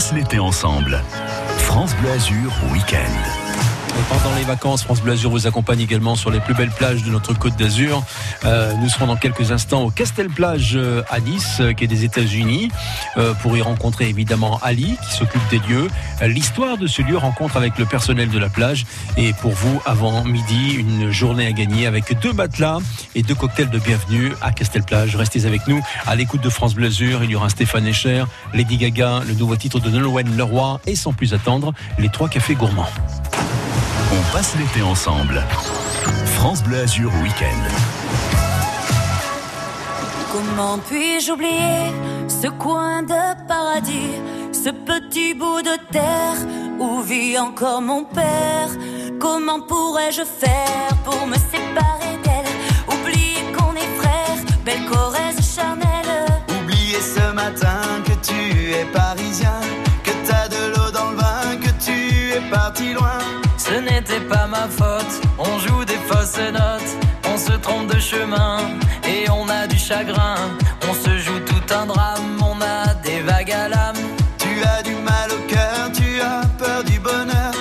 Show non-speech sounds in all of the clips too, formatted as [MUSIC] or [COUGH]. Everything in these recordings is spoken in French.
passe l'été ensemble. France Bleu Azur Week-end. Pendant les vacances, France Bleu Azur vous accompagne également sur les plus belles plages de notre côte d'Azur. Euh, nous serons dans quelques instants au Castel Plage euh, à Nice, euh, qui est des États-Unis, pour y rencontrer évidemment Ali, qui s'occupe des lieux. L'histoire de ce lieu rencontre avec le personnel de la plage. Et pour vous, avant midi, une journée à gagner avec deux matelas et deux cocktails de bienvenue à Castel Plage. Restez avec nous à l'écoute de France Bleu Azur. Il y aura Stéphane Echer, Lady Gaga, le nouveau titre de Nolwenn Leroy et sans plus attendre, les trois cafés gourmands. On passe l'été ensemble. France Bleu Azur Week-end. Comment puis-je oublier ce coin de paradis, ce petit bout de terre où vit encore mon père? Comment pourrais-je faire pour me séparer d'elle? Oublier qu'on est frères, belle Corrèze charnelle. Oublier ce matin que tu es parisien, chagrin. On se joue tout un drame, on a des vagues à l'âme. Tu as du mal au cœur, tu as peur du bonheur.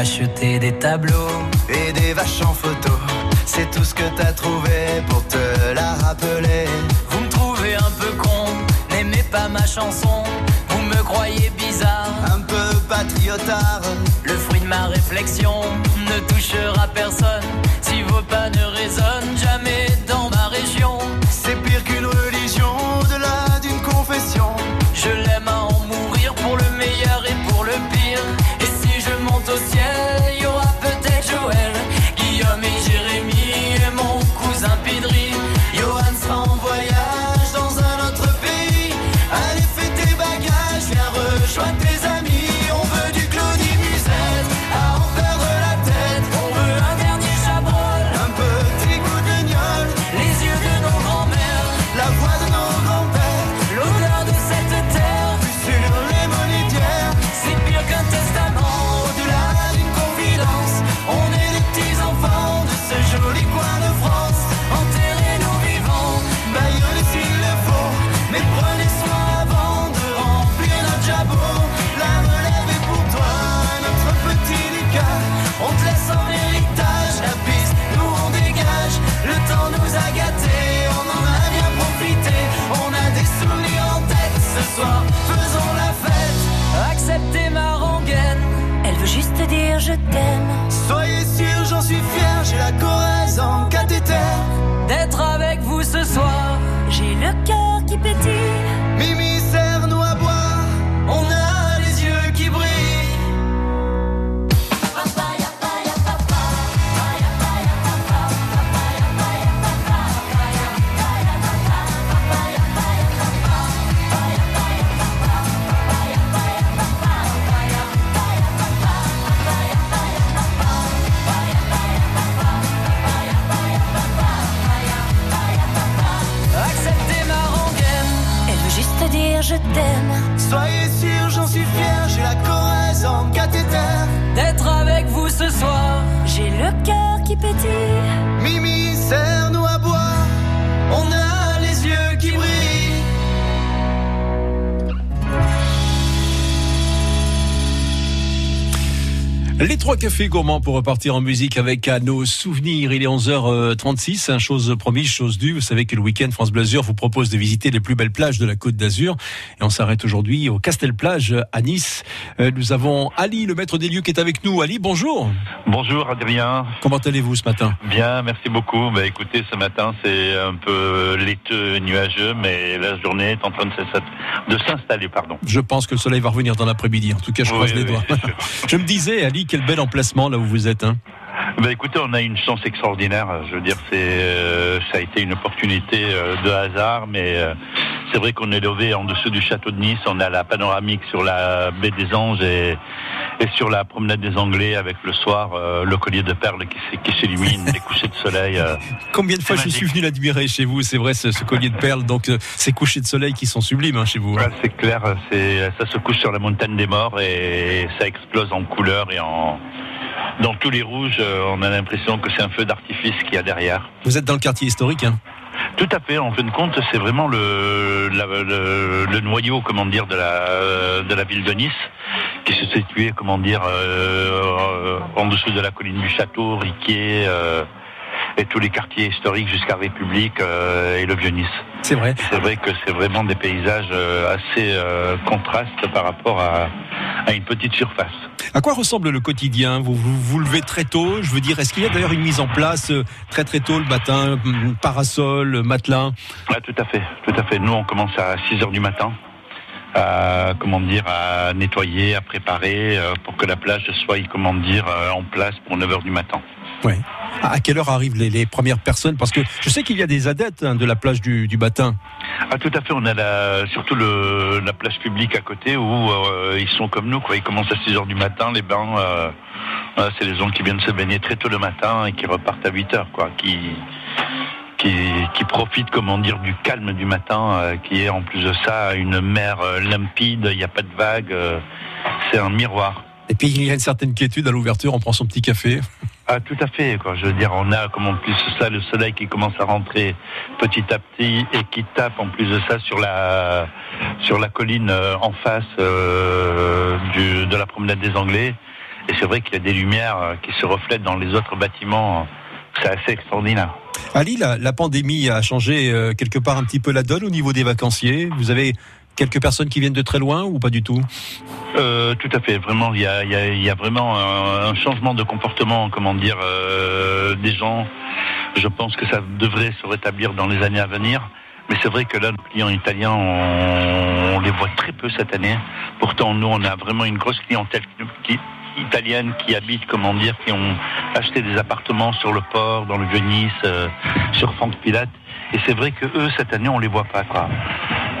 Acheter des tableaux et des vaches en photo, c'est tout ce que t'as trouvé pour te la rappeler. Vous me trouvez un peu con, n'aimez pas ma chanson, vous me croyez bizarre le fruit de ma réflexion ne touchera personne si vos pas ne résonnent jamais cœur qui pétille. Je t'aime. Soyez sûr, j'en suis fier, j'ai la Corrèze en cathéter. D'être avec vous ce soir, j'ai le cœur qui pétille. Les trois cafés gourmands pour repartir en musique avec à nos souvenirs. Il est 11h36, chose promise, chose due. Vous savez que le week-end France Blasure vous propose de visiter les plus belles plages de la Côte d'Azur. Et on s'arrête aujourd'hui au Castel Plage à Nice. Euh, nous avons Ali, le maître des lieux, qui est avec nous. Ali, bonjour. Bonjour Adrien. Comment allez-vous ce matin? Bien, merci beaucoup. Bah, écoutez, ce matin c'est un peu laiteux, nuageux, mais la journée est en train de s'installer. Pardon. Je pense que le soleil va revenir dans l'après-midi. En tout cas, je croise les doigts. [LAUGHS] je me disais, Ali, quel bel emplacement là où vous êtes. Hein. Bah écoutez, on a une chance extraordinaire. Je veux dire, c'est euh, ça a été une opportunité euh, de hasard, mais euh, c'est vrai qu'on est levé en dessous du château de Nice. On a la panoramique sur la baie des Anges et sur la promenade des Anglais avec le soir le collier de perles qui, qui s'illumine, les couchers de soleil. [LAUGHS] Combien de fois je suis venu l'admirer chez vous C'est vrai, ce, collier de perles, donc ces couchers de soleil qui sont sublimes hein, chez vous. Hein. c'est clair, ça se couche sur la montagne des morts et ça explose en couleurs et en dans tous les rouges, euh, on a l'impression que c'est un feu d'artifice qu'il y a derrière. Vous êtes dans le quartier historique, hein Tout à fait. En fin de compte, c'est vraiment le, la- le, le noyau, comment dire, de la de la ville de Nice, qui se situait, comment dire, euh, en dessous de la colline du château, Riquier. euh, et tous les quartiers historiques jusqu'à République euh, et le Vieux-Nice. C'est vrai. C'est vrai que c'est vraiment des paysages euh, assez euh, contrastes par rapport à, à une petite surface. À quoi ressemble le quotidien? Vous, vous vous levez très tôt, je veux dire, est-ce qu'il y a d'ailleurs une mise en place euh, très très tôt le matin, hum, parasol, matelas? Ah, tout à fait, tout à fait. Nous, on commence à 6 heures du matin. À, comment dire, à nettoyer, à préparer pour que la plage soit, comment dire, en place pour 9 heures du matin. Ouais. À quelle heure arrivent les, premières personnes? Parce que je sais qu'il y a des adeptes hein, de la plage du, du Batin. Ah, tout à fait. On a surtout la plage publique à côté où euh, ils sont comme nous. Ils commencent à 6 heures du matin, les bains. euh, c'est les gens qui viennent se baigner très tôt le matin et qui repartent à 8 heures, quoi. Qui, profitent, comment dire, du calme du matin, euh, qui est en plus de ça une mer limpide. Il n'y a pas de vagues. c'est un miroir. Et puis il y a une certaine quiétude à l'ouverture, on prend son petit café. Ah, tout à fait. Quoi. Je veux dire, on a, comme en plus de ça, le soleil qui commence à rentrer petit à petit et qui tape en plus de ça sur la sur la colline euh, en face euh, du, de la promenade des Anglais. Et c'est vrai qu'il y a des lumières euh, qui se reflètent dans les autres bâtiments. C'est assez extraordinaire. Ali, la, la pandémie a changé euh, quelque part un petit peu la donne au niveau des vacanciers. Vous avez quelques personnes qui viennent de très loin ou pas du tout? Euh, tout à fait. Vraiment, il y a, vraiment un, changement de comportement, comment dire, euh, des gens. Je pense que ça devrait se rétablir dans les années à venir. Mais c'est vrai que là, nos clients italiens, on, les voit très peu cette année. Pourtant, nous, on a vraiment une grosse clientèle italienne qui habite, comment dire, qui ont acheté des appartements sur le port, dans le euh, sur Franck Pilate. Et c'est vrai que eux, cette année, on les voit pas, quoi.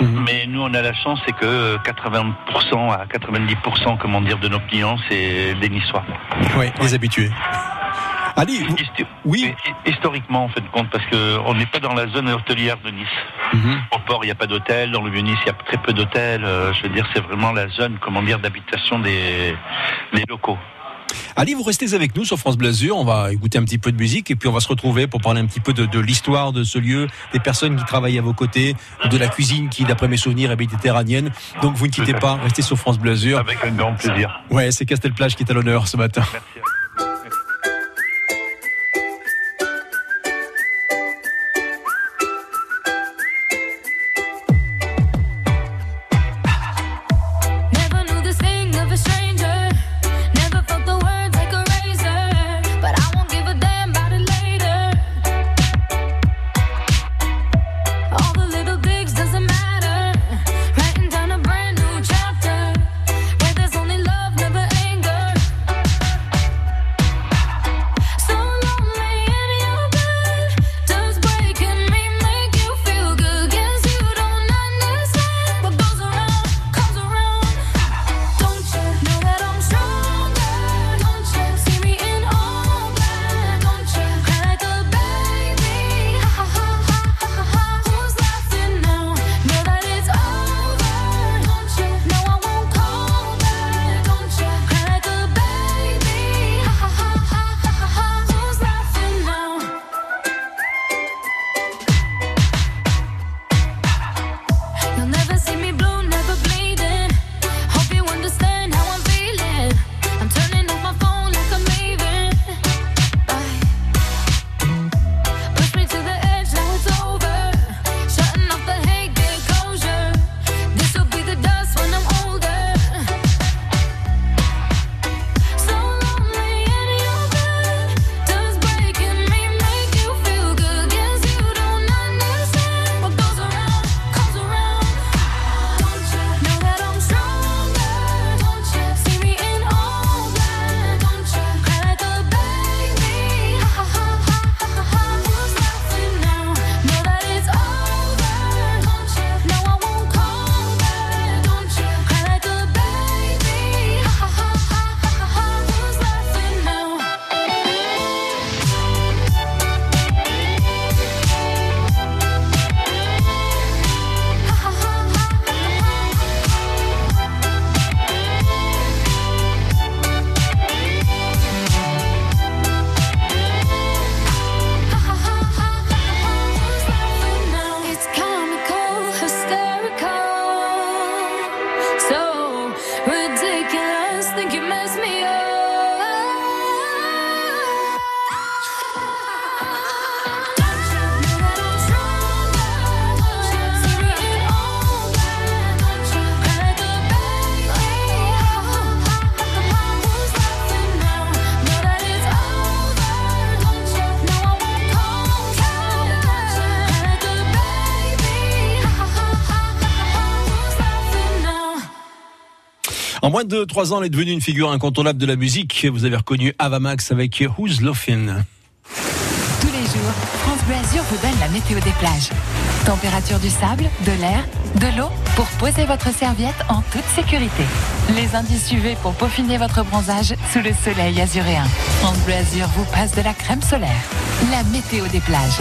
Mais nous, on a la chance, c'est que 80% à 90%, comment dire, de nos clients, c'est des Niçois. Oui, les habitués. Vous- Histo- oui. hi- Historiquement, en fait, de compte, parce qu'on n'est pas dans la zone hôtelière de Nice. Mhm. Au port, il n'y a pas d'hôtel. Dans le Vieux-Nice, il y a très peu d'hôtels. Euh, je veux dire, c'est vraiment la zone, comment dire, d'habitation des, des locaux. Ali, vous restez avec nous sur France Blasure. On va écouter un petit peu de musique et puis on va se retrouver pour parler un petit peu de, de l'histoire de ce lieu, des personnes qui travaillent à vos côtés, de la cuisine qui, d'après mes souvenirs, est méditerranéenne. Donc vous ne quittez [LAUGHS] pas, restez sur France Blasure. Avec un grand plaisir. Ouais, c'est Castelplage qui est à l'honneur ce matin. Merci. En moins de trois ans, elle est devenue une figure incontournable de la musique. Vous avez reconnu Ava Max avec Who's Laughing? Tous les jours, France Bleu Azur vous donne la météo des plages. Température du sable, de l'air, de l'eau pour poser votre serviette en toute sécurité. Les indices UV pour peaufiner votre bronzage sous le soleil azuréen. France Bleu Azur vous passe de la crème solaire. La météo des plages.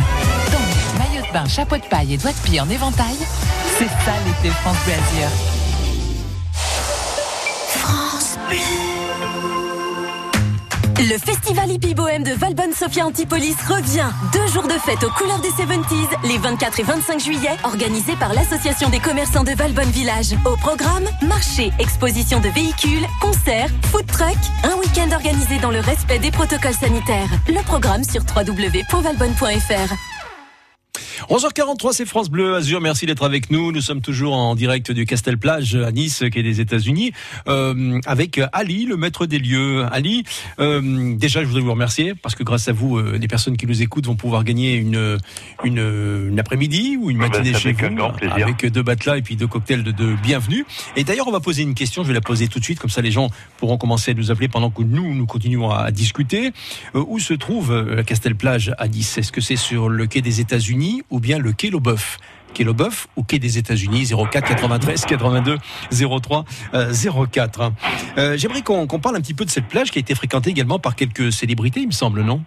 Donc, maillot de bain, chapeau de paille et doigts de pied en éventail, c'est ça l'été France Bleu Azur. Le festival hippie bohème de Valbonne Sophia Antipolis revient. Deux jours de fête aux couleurs des 70s, les 24 et 25 juillet, organisés par l'Association des commerçants de Valbonne Village. Au programme, marché, exposition de véhicules, concerts, food truck, un week-end organisé dans le respect des protocoles sanitaires. Le programme sur www.valbonne.fr. 11h43, c'est France Bleu Azur. Merci d'être avec nous. Nous sommes toujours en direct du Castel Plage à Nice, qui est des États-Unis, euh, avec Ali, le maître des lieux. Ali, euh, déjà, je voudrais vous remercier parce que grâce à vous, euh, les personnes qui nous écoutent vont pouvoir gagner une une, une après-midi ou une Ah ben, matinée c'est chez vous, avec deux matelas et puis deux cocktails de, de bienvenue. Et d'ailleurs, on va poser une question. Je vais la poser tout de suite, comme ça, les gens pourront commencer à nous appeler pendant que nous nous continuons à, à discuter. Euh, où se trouve euh, la Castel Plage à Nice? Est-ce que c'est sur le quai des États-Unis ou bien le quai Loboeuf Quai Loboeuf ou quai des États-Unis 04 93 82 03 euh, 04. Euh, J'aimerais qu'on parle un petit peu de cette plage qui a été fréquentée également par quelques célébrités, il me semble, non?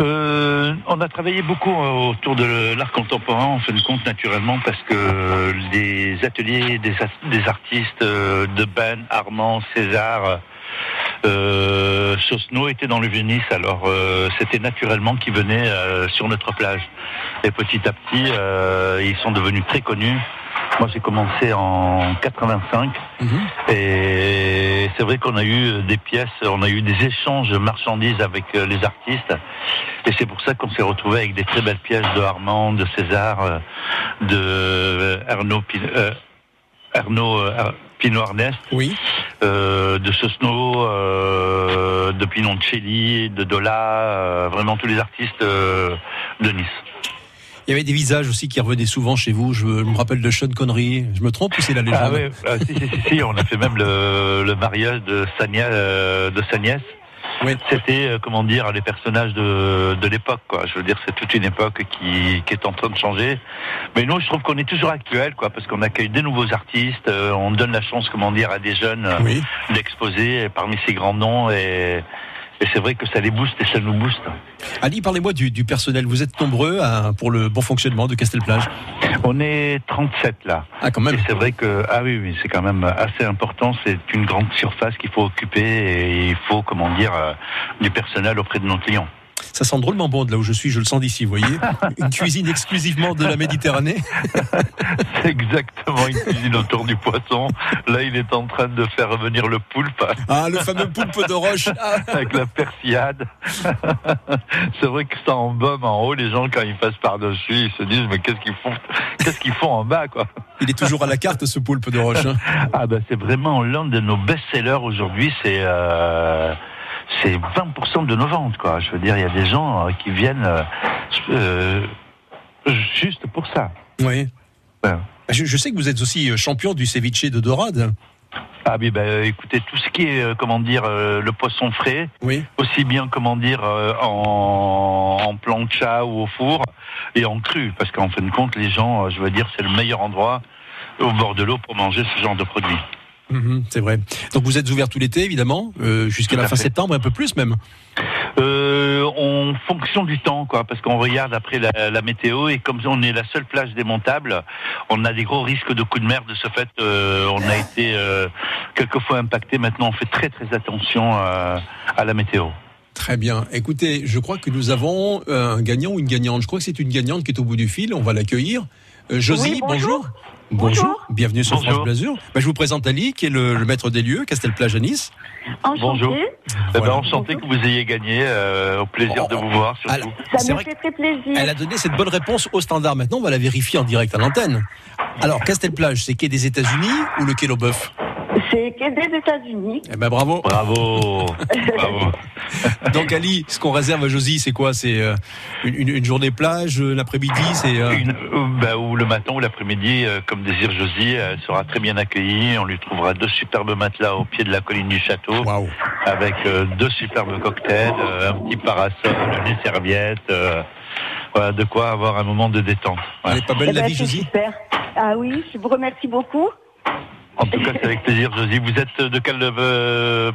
Euh, on a travaillé beaucoup euh, autour de l'art contemporain, en fin de compte, naturellement, parce que les ateliers des, des artistes euh, de Ben, Armand, César, euh, Sosno étaient dans le Venise, alors euh, c'était naturellement qu'ils venaient euh, sur notre plage. Et petit à petit, euh, ils sont devenus très connus. Moi, j'ai commencé en 85. Et c'est vrai qu'on a eu des pièces, on a eu des échanges de marchandises avec les artistes. Et c'est pour ça qu'on s'est retrouvé avec des très belles pièces de Armand, de César, de Arnaud, Arnaud Pinot-Arnest, Oui. euh, de Sosno, euh, de Pinoncelli, de Dola, euh, vraiment tous les artistes euh, de Nice. Il y avait des visages aussi qui revenaient souvent chez vous. Je me rappelle de Sean Connery. Je me trompe ou c'est la légende Ah oui, ah, si, si, si, si, on a fait même le, le mariage de sa, nia- de sa nièce. Oui. C'était, euh, comment dire, les personnages de, de l'époque, quoi. Je veux dire, c'est toute une époque qui, qui est en train de changer. Mais nous, je trouve qu'on est toujours actuel, quoi, parce qu'on accueille des nouveaux artistes, euh, on donne la chance, comment dire, à des jeunes euh, Oui. d'exposer parmi ces grands noms et, et c'est vrai que ça les booste et ça nous booste. Ali, parlez-moi du, du personnel. Vous êtes nombreux à- pour le bon fonctionnement de Castelplage On est 37 là. Ah, quand même. Et c'est vrai que, ah oui, oui, c'est quand même assez important. C'est une grande surface qu'il faut occuper et il faut, comment dire, euh, du personnel auprès de nos clients. Ça sent drôlement bon de là où je suis, je le sens d'ici, vous voyez. [LAUGHS] Une cuisine exclusivement de la Méditerranée. [LAUGHS] C'est exactement une cuisine autour du poisson. Là, il est en train de faire revenir le poulpe Ah, le fameux poulpe de roche. Ah, [LAUGHS] avec la persillade. c'est vrai que ça embaume en haut. Les gens, quand ils passent par-dessus, ils se disent, mais qu'est-ce qu'ils font, qu'est-ce qu'ils font en bas, quoi? il est toujours à la carte, ce poulpe de roche. hein. Ah ben c'est vraiment l'un de nos best-sellers aujourd'hui. C'est euh, c'est 20% de nos ventes, quoi. Je veux dire, il y a des gens euh, qui viennent euh, euh, juste pour ça. Oui. Ouais. Je, je sais que vous êtes aussi champion du ceviche de dorade. Ah oui, ben écoutez, tout ce qui est, euh, comment dire, euh, le poisson frais, Oui. aussi bien, comment dire, euh, en, en plancha ou au four, et en cru, parce qu'en fin de compte, les gens, je veux dire, c'est le meilleur endroit au bord de l'eau pour manger ce genre de produits. Mhm, c'est vrai. Donc vous êtes ouvert tout l'été, évidemment, euh, jusqu'à la fin fait. septembre, un peu plus même. Euh, en fonction du temps, quoi, parce qu'on regarde après la, la météo et comme on est la seule plage démontable, on a des gros risques de coups de mer. De ce fait, euh, on a été euh, quelquefois impacté. Maintenant, on fait très très attention à la météo. Très bien. Écoutez, je crois que nous avons un gagnant ou une gagnante. Je crois que c'est une gagnante qui est au bout du fil. On va l'accueillir. Euh, Josie, Oui, bonjour. Bonjour. Bienvenue sur Bonjour. France Blasure. Ben, je vous présente Ali, qui est le, le maître des lieux, Castelplage à Nice. Bonjour. Eh ben, enchanté que vous ayez gagné. euh, au plaisir de vous voir. Surtout. Alors, Ça me fait très plaisir. Elle a donné cette bonne réponse au standard. Maintenant, on va la vérifier en direct à l'antenne. Alors, Castelplage, c'est quai des États-Unis ou le quai Loboeuf C'est des États-Unis. Eh ben bravo. Bravo. [LAUGHS] Bravo. Donc Ali, ce qu'on réserve à Josie, c'est quoi? C'est euh, une, une- une journée plage, euh, l'après-midi, c'est. euh, euh, bah, ou le matin ou l'après-midi, euh, comme désire Josie, elle sera très bien accueillie. On lui trouvera deux superbes matelas au pied de la colline du château, Waouh. avec euh, deux superbes cocktails, euh, un petit parasol, des serviettes. euh, voilà, de quoi avoir un moment de détente. Elle est pas belle Eh la ben, vie, Josie? super. Ah oui, je vous remercie beaucoup. En tout cas, c'est avec plaisir, Josie. Vous êtes de quelle euh,